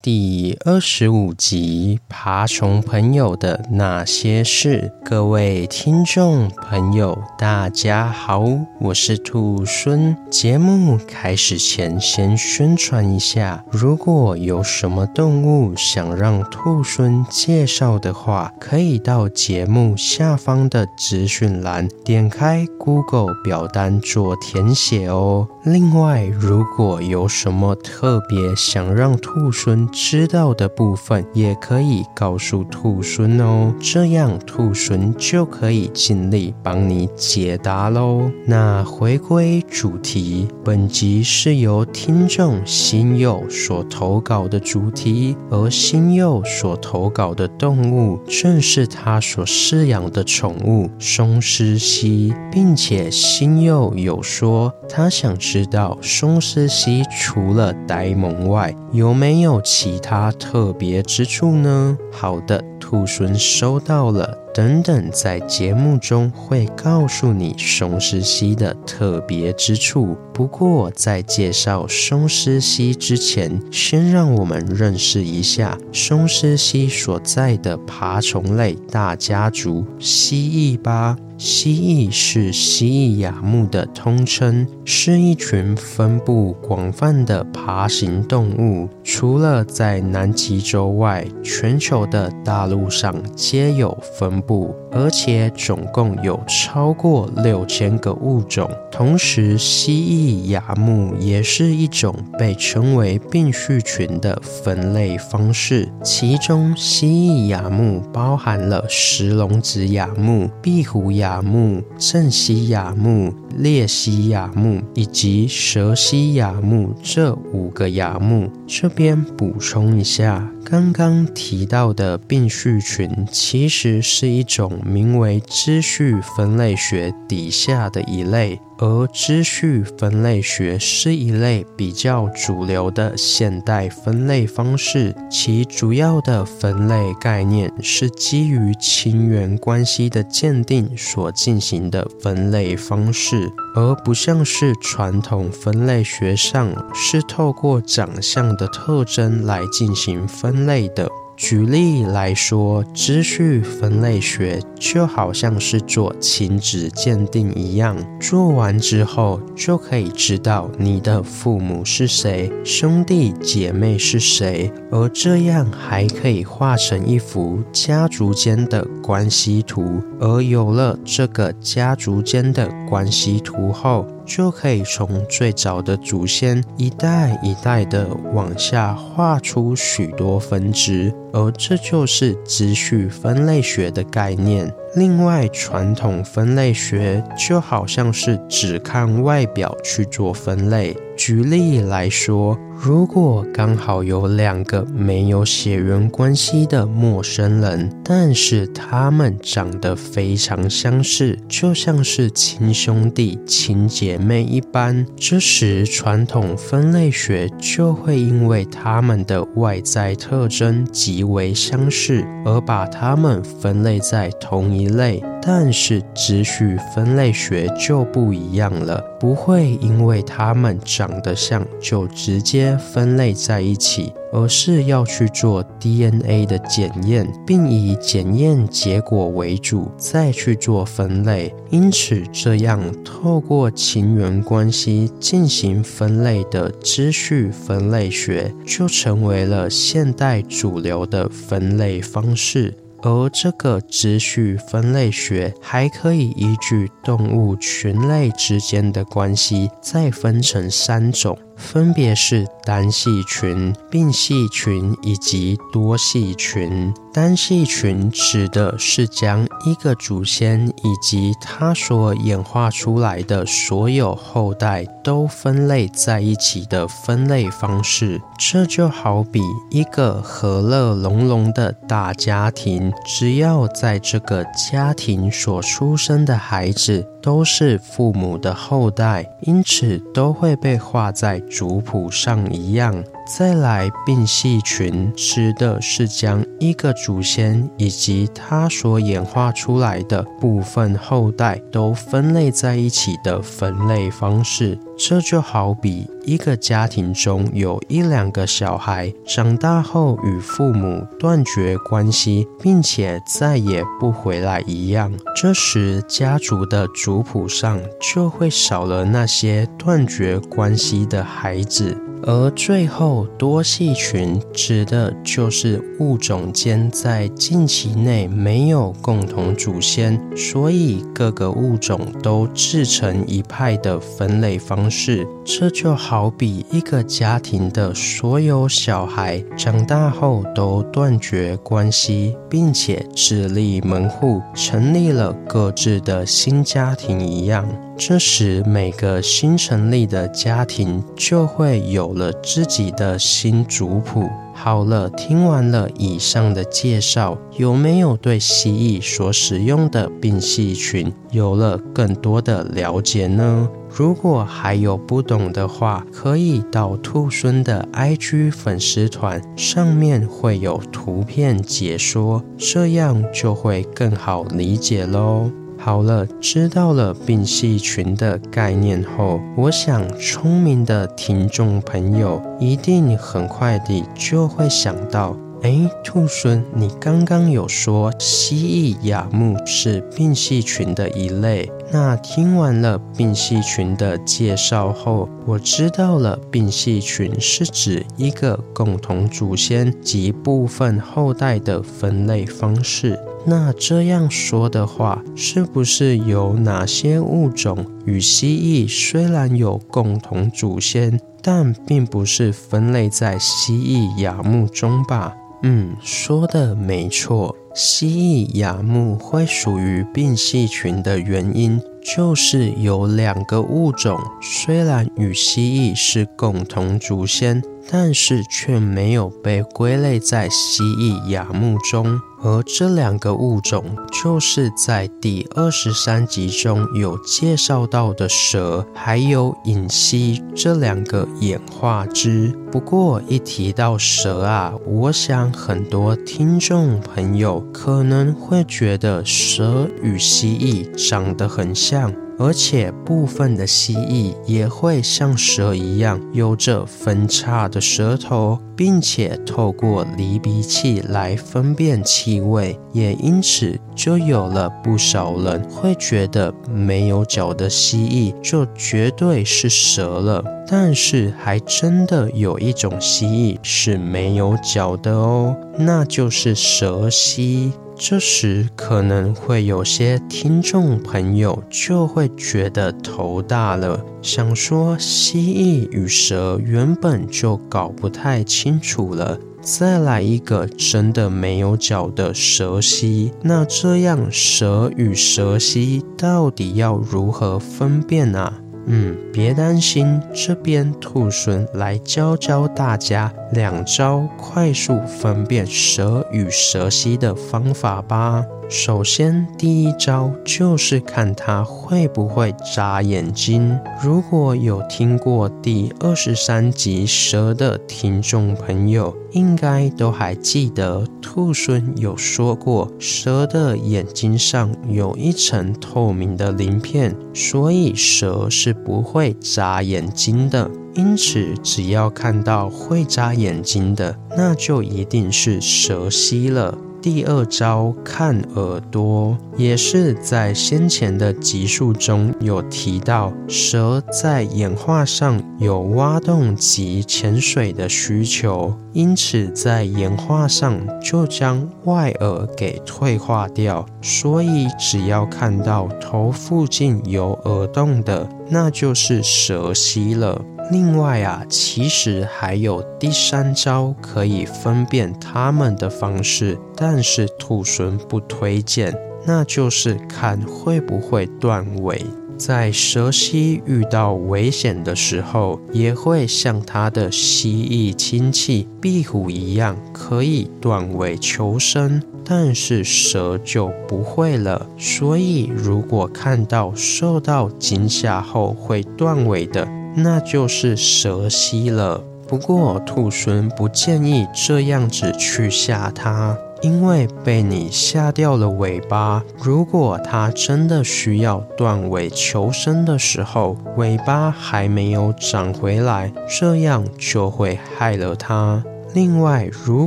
第二十五集：爬虫朋友的那些事。各位听众朋友，大家好，我是兔孙。节目开始前，先宣传一下：如果有什么动物想让兔孙介绍的话，可以到节目下方的资讯栏点开 Google 表单做填写哦。另外，如果有什么特别想让兔孙知道的部分，也可以告诉兔孙哦，这样兔孙就可以尽力帮你解答喽。那回归主题，本集是由听众星佑所投稿的主题，而星佑所投稿的动物正是他所饲养的宠物松狮蜥，并且星佑有说他想知知道松狮蜥除了呆萌外，有没有其他。特别之处呢？好的，兔狲收到了。等等，在节目中会告诉你松狮蜥的特别之处。不过，在介绍松狮蜥之前，先让我们认识一下松狮蜥所在的爬虫类大家族——蜥蜴吧。蜥蜴是蜥蜴亚目的通称，是一群分布广泛的爬行动物。除了在南极洲外，全球的大陆上皆有分布，而且总共有超过六千个物种。同时，蜥蜴亚目也是一种被称为并序群的分类方式，其中蜥蜴亚目包含了石龙子亚目、壁虎亚。目、正蜥亚目、鬣蜥亚目以及蛇蜥亚目这五个亚目，这边补充一下，刚刚提到的病序群其实是一种名为支序分类学底下的一类。而支序分类学是一类比较主流的现代分类方式，其主要的分类概念是基于亲缘关系的鉴定所进行的分类方式，而不像是传统分类学上是透过长相的特征来进行分类的。举例来说，支序分类学就好像是做亲子鉴定一样，做完之后就可以知道你的父母是谁，兄弟姐妹是谁，而这样还可以画成一幅家族间的关系图。而有了这个家族间的关系图后，就可以从最早的祖先一代一代的往下画出许多分支，而这就是支序分类学的概念。另外，传统分类学就好像是只看外表去做分类。举例来说，如果刚好有两个没有血缘关系的陌生人，但是他们长得非常相似，就像是亲兄弟、亲姐妹一般，这时传统分类学就会因为他们的外在特征极为相似，而把他们分类在同一类。但是支序分类学就不一样了，不会因为他们长得像就直接分类在一起，而是要去做 DNA 的检验，并以检验结果为主，再去做分类。因此，这样透过亲缘关系进行分类的秩序分类学，就成为了现代主流的分类方式。而这个秩序分类学还可以依据动物群类之间的关系，再分成三种，分别是单系群、并系群以及多系群。单系群指的是将一个祖先以及他所演化出来的所有后代都分类在一起的分类方式。这就好比一个和乐融融的大家庭，只要在这个家庭所出生的孩子都是父母的后代，因此都会被画在族谱上一样。再来，并系群指的是将一个祖先以及他所演化出来的部分后代都分类在一起的分类方式。这就好比一个家庭中有一两个小孩长大后与父母断绝关系，并且再也不回来一样。这时，家族的族谱上就会少了那些断绝关系的孩子。而最后，多系群指的就是物种间在近期内没有共同祖先，所以各个物种都自成一派的分类方式。这就好比一个家庭的所有小孩长大后都断绝关系，并且自立门户，成立了各自的新家庭一样。这时，每个新成立的家庭就会有了自己的新族谱。好了，听完了以上的介绍，有没有对蜥蜴所使用的并系群有了更多的了解呢？如果还有不懂的话，可以到兔孙的 IG 粉丝团上面会有图片解说，这样就会更好理解喽。好了，知道了并系群的概念后，我想聪明的听众朋友一定很快地就会想到：哎，兔孙，你刚刚有说蜥蜴亚目是并系群的一类。那听完了并系群的介绍后，我知道了并系群是指一个共同祖先及部分后代的分类方式。那这样说的话，是不是有哪些物种与蜥蜴虽然有共同祖先，但并不是分类在蜥蜴亚目中吧？嗯，说的没错，蜥蜴亚目会属于病系群的原因，就是有两个物种虽然与蜥蜴是共同祖先，但是却没有被归类在蜥蜴亚目中。而这两个物种，就是在第二十三集中有介绍到的蛇，还有隐蜥这两个演化支。不过一提到蛇啊，我想很多听众朋友可能会觉得蛇与蜥蜴长得很像。而且部分的蜥蜴也会像蛇一样，有着分叉的舌头，并且透过犁鼻器来分辨气味，也因此就有了不少人会觉得没有脚的蜥蜴就绝对是蛇了。但是还真的有一种蜥蜴是没有脚的哦，那就是蛇蜥。这时可能会有些听众朋友就会觉得头大了，想说蜥蜴与蛇原本就搞不太清楚了，再来一个真的没有脚的蛇蜥，那这样蛇与蛇蜥到底要如何分辨啊？嗯，别担心，这边兔孙来教教大家两招快速分辨蛇与蛇蜥的方法吧。首先，第一招就是看它会不会眨眼睛。如果有听过第二十三集蛇的听众朋友，应该都还记得兔孙有说过，蛇的眼睛上有一层透明的鳞片，所以蛇是不会眨眼睛的。因此，只要看到会眨眼睛的，那就一定是蛇蜥了。第二招看耳朵，也是在先前的集数中有提到，蛇在演化上有挖洞及潜水的需求，因此在演化上就将外耳给退化掉，所以只要看到头附近有耳洞的，那就是蛇蜥了。另外啊，其实还有第三招可以分辨它们的方式，但是兔猻不推荐，那就是看会不会断尾。在蛇蜥遇到危险的时候，也会像它的蜥蜴亲戚壁虎一样，可以断尾求生。但是蛇就不会了。所以，如果看到受到惊吓后会断尾的，那就是蛇蜥了。不过兔狲不建议这样子去吓它，因为被你吓掉了尾巴。如果它真的需要断尾求生的时候，尾巴还没有长回来，这样就会害了它。另外，如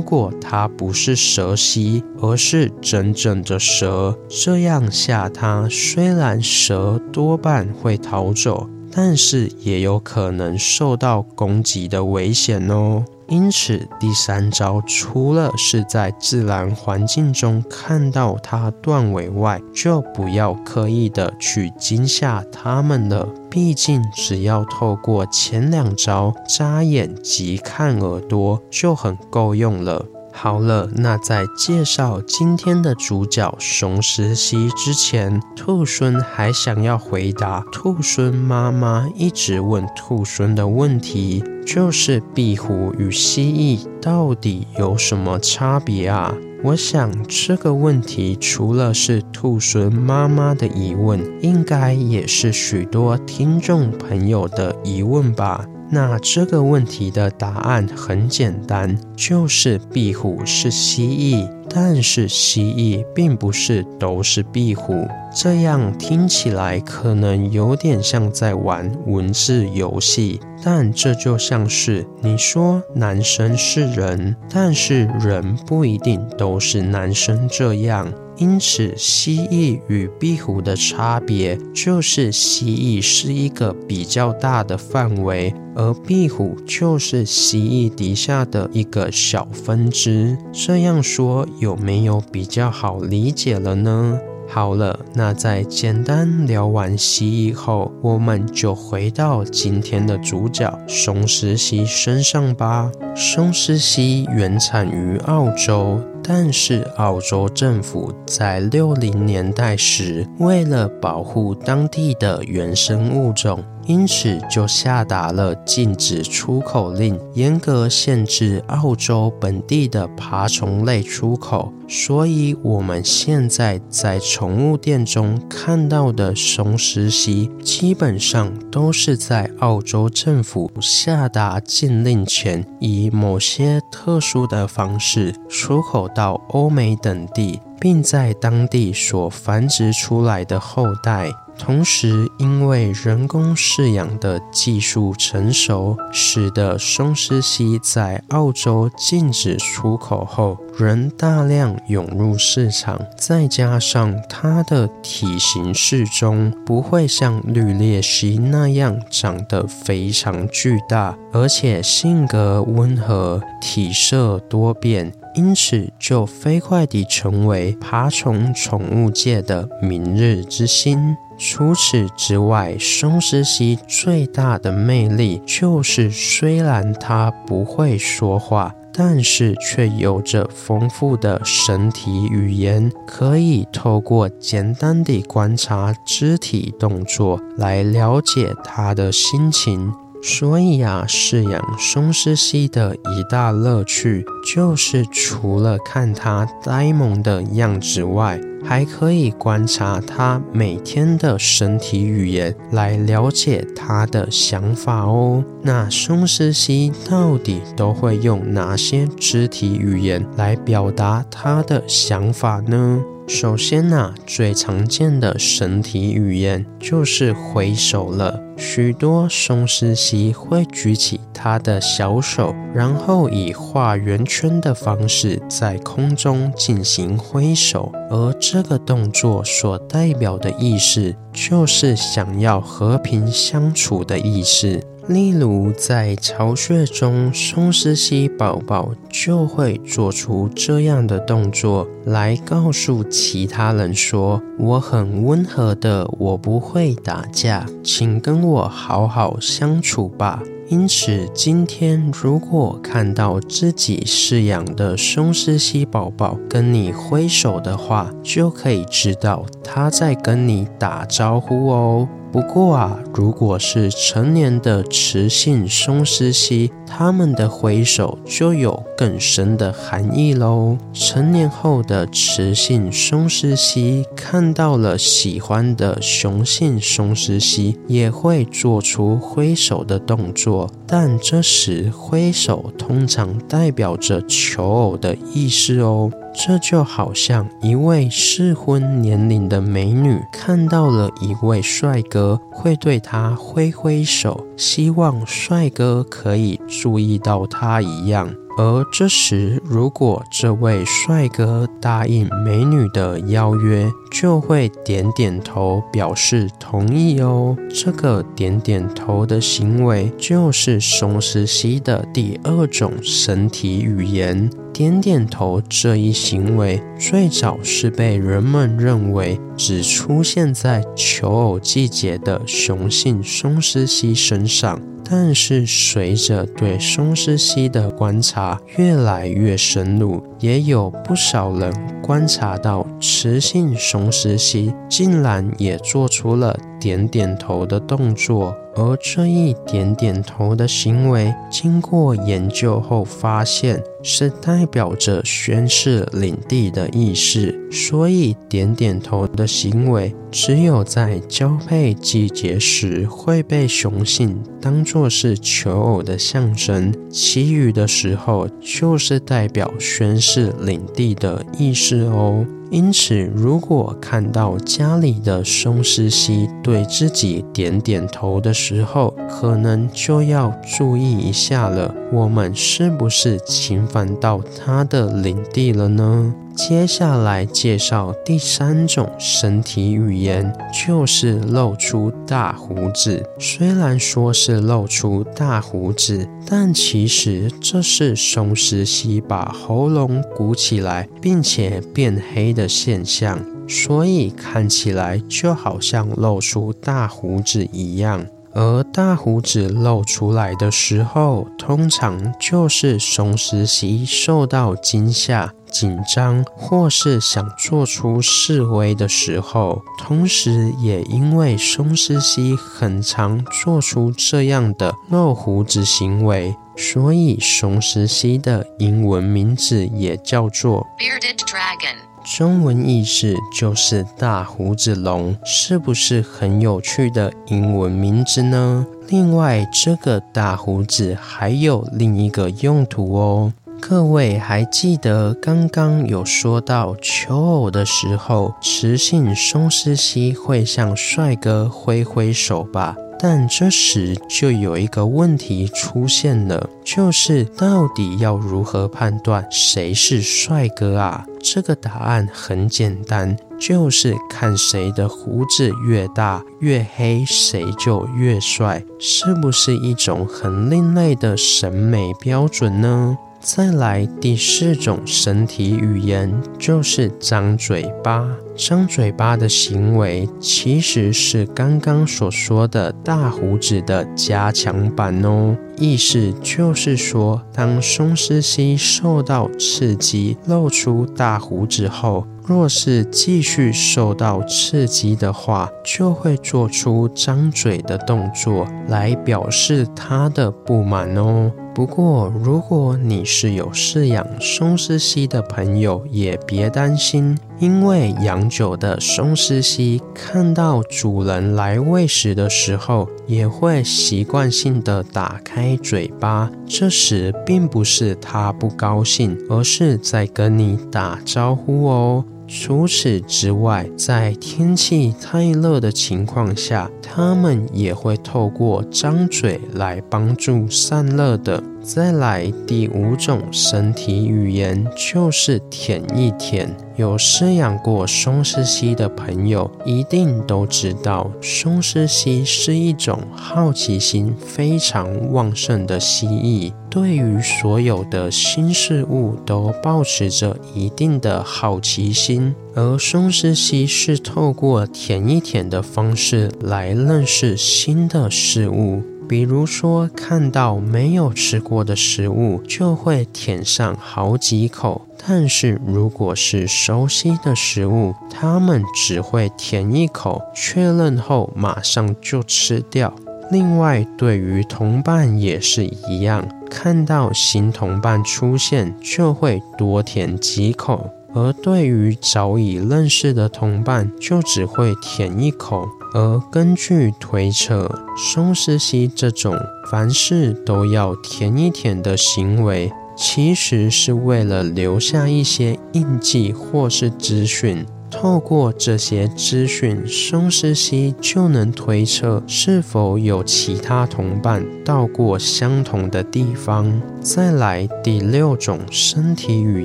果它不是蛇蜥，而是真正的蛇，这样吓它，虽然蛇多半会逃走。但是也有可能受到攻击的危险哦。因此，第三招除了是在自然环境中看到它断尾外，就不要刻意的去惊吓它们了。毕竟，只要透过前两招眨眼及看耳朵就很够用了。好了，那在介绍今天的主角松狮蜥之前，兔孙还想要回答兔孙妈妈一直问兔孙的问题，就是壁虎与蜥蜴到底有什么差别啊？我想这个问题除了是兔孙妈妈的疑问，应该也是许多听众朋友的疑问吧。那这个问题的答案很简单，就是壁虎是蜥蜴，但是蜥蜴并不是都是壁虎。这样听起来可能有点像在玩文字游戏，但这就像是你说男生是人，但是人不一定都是男生这样。因此，蜥蜴与壁虎的差别就是蜥蜴是一个比较大的范围，而壁虎就是蜥蜴底下的一个小分支。这样说有没有比较好理解了呢？好了，那在简单聊完蜥蜴后，我们就回到今天的主角松狮蜥身上吧。松狮蜥原产于澳洲。但是，澳洲政府在六零年代时，为了保护当地的原生物种，因此就下达了禁止出口令，严格限制澳洲本地的爬虫类出口。所以，我们现在在宠物店中看到的松狮蜥，基本上都是在澳洲政府下达禁令前，以某些特殊的方式出口到欧美等地，并在当地所繁殖出来的后代。同时，因为人工饲养的技术成熟，使得松狮蜥在澳洲禁止出口后，仍大量涌入市场。再加上它的体型适中，不会像绿鬣蜥那样长得非常巨大，而且性格温和，体色多变，因此就飞快地成为爬虫宠物界的明日之星。除此之外，松狮蜥最大的魅力就是，虽然它不会说话，但是却有着丰富的身体语言，可以透过简单的观察肢体动作来了解它的心情。所以啊，饲养松狮蜥的一大乐趣，就是除了看它呆萌的样子外，还可以观察它每天的身体语言，来了解它的想法哦。那松狮蜥到底都会用哪些肢体语言来表达它的想法呢？首先呢、最常见的身体语言就是挥手了。许多松狮蜥会举起它的小手，然后以画圆圈的方式在空中进行挥手，而这个动作所代表的意思，就是想要和平相处的意思。例如，在巢穴中，松狮蜥宝宝就会做出这样的动作，来告诉其他人说：“我很温和的，我不会打架，请跟我好好相处吧。”因此，今天如果看到自己饲养的松狮蜥宝宝跟你挥手的话，就可以知道它在跟你打招呼哦。不过啊，如果是成年的雌性松狮蜥，它们的挥手就有更深的含义喽。成年后的雌性松狮蜥看到了喜欢的雄性松狮蜥，也会做出挥手的动作，但这时挥手通常代表着求偶的意思哦。这就好像一位适婚年龄的美女看到了一位帅哥，会对他挥挥手，希望帅哥可以注意到她一样。而这时，如果这位帅哥答应美女的邀约，就会点点头表示同意哦。这个点点头的行为，就是松狮蜥的第二种身体语言。点点头这一行为，最早是被人们认为只出现在求偶季节的雄性松狮蜥身上。但是，随着对松狮蜥的观察越来越深入，也有不少人观察到，雌性松狮蜥竟然也做出了点点头的动作。而这一点点头的行为，经过研究后发现，是代表着宣示领地的意思。所以，点点头的行为，只有在交配季节时会被雄性当作是求偶的象征，其余的时候就是代表宣示领地的意思哦。因此，如果看到家里的松狮蜥对自己点点头的时候，可能就要注意一下了。我们是不是侵犯到它的领地了呢？接下来介绍第三种身体语言，就是露出大胡子。虽然说是露出大胡子，但其实这是松狮蜥把喉咙鼓起来，并且变黑的现象，所以看起来就好像露出大胡子一样。而大胡子露出来的时候，通常就是松狮蜥受到惊吓、紧张，或是想做出示威的时候。同时，也因为松狮蜥很常做出这样的露胡子行为，所以松狮蜥的英文名字也叫做 Bearded Dragon。中文意思就是大胡子龙，是不是很有趣的英文名字呢？另外，这个大胡子还有另一个用途哦。各位还记得刚刚有说到求偶的时候，雌性松狮蜥会向帅哥挥挥手吧？但这时就有一个问题出现了，就是到底要如何判断谁是帅哥啊？这个答案很简单，就是看谁的胡子越大越黑，谁就越帅，是不是一种很另类的审美标准呢？再来第四种身体语言，就是张嘴巴。张嘴巴的行为其实是刚刚所说的大胡子的加强版哦。意思就是说，当松狮蜥受到刺激，露出大胡子后，若是继续受到刺激的话，就会做出张嘴的动作来表示他的不满哦。不过，如果你是有饲养松狮蜥的朋友，也别担心，因为养久的松狮蜥看到主人来喂食的时候，也会习惯性的打开嘴巴。这时，并不是它不高兴，而是在跟你打招呼哦。除此之外，在天气太热的情况下，它们也会透过张嘴来帮助散热的。再来第五种身体语言，就是舔一舔。有饲养过松狮蜥的朋友，一定都知道，松狮蜥是一种好奇心非常旺盛的蜥蜴，对于所有的新事物都保持着一定的好奇心。而松狮蜥是透过舔一舔的方式来认识新的事物。比如说，看到没有吃过的食物，就会舔上好几口；但是如果是熟悉的食物，他们只会舔一口，确认后马上就吃掉。另外，对于同伴也是一样，看到新同伴出现，就会多舔几口；而对于早已认识的同伴，就只会舔一口。而根据推测，松狮蜥这种凡事都要舔一舔的行为，其实是为了留下一些印记或是资讯。透过这些资讯，松狮蜥就能推测是否有其他同伴到过相同的地方。再来，第六种身体语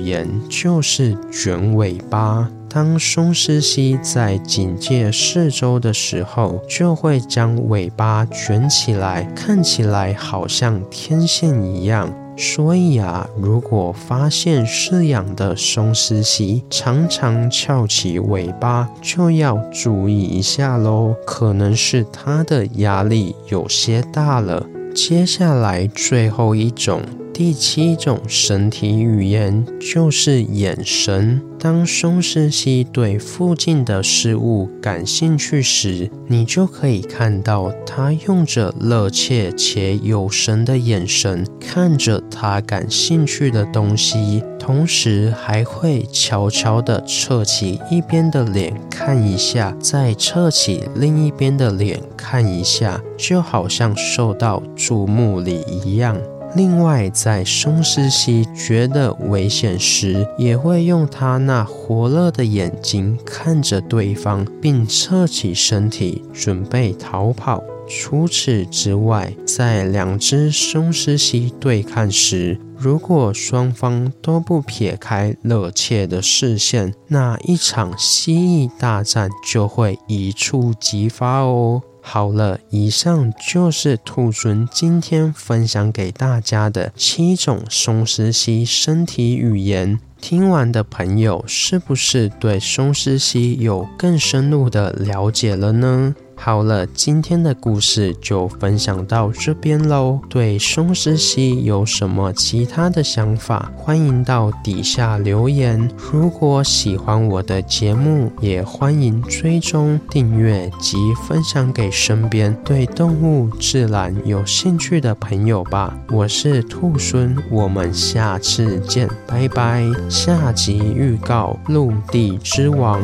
言就是卷尾巴。当松狮蜥在警戒四周的时候，就会将尾巴卷起来，看起来好像天线一样。所以啊，如果发现饲养的松狮蜥常常翘起尾巴，就要注意一下喽，可能是它的压力有些大了。接下来最后一种。第七种身体语言就是眼神。当松狮蜥对附近的事物感兴趣时，你就可以看到它用着热切且有神的眼神看着它感兴趣的东西，同时还会悄悄地侧起一边的脸看一下，再侧起另一边的脸看一下，就好像受到注目礼一样。另外，在松狮蜥觉得危险时，也会用它那火热的眼睛看着对方，并侧起身体准备逃跑。除此之外，在两只松狮蜥对看时，如果双方都不撇开热切的视线，那一场蜥蜴大战就会一触即发哦。好了，以上就是兔尊今天分享给大家的七种松狮蜥身体语言。听完的朋友，是不是对松狮蜥有更深入的了解了呢？好了，今天的故事就分享到这边喽。对松狮蜥有什么其他的想法，欢迎到底下留言。如果喜欢我的节目，也欢迎追踪订阅及分享给身边对动物自然有兴趣的朋友吧。我是兔孙，我们下次见，拜拜。下集预告：陆地之王。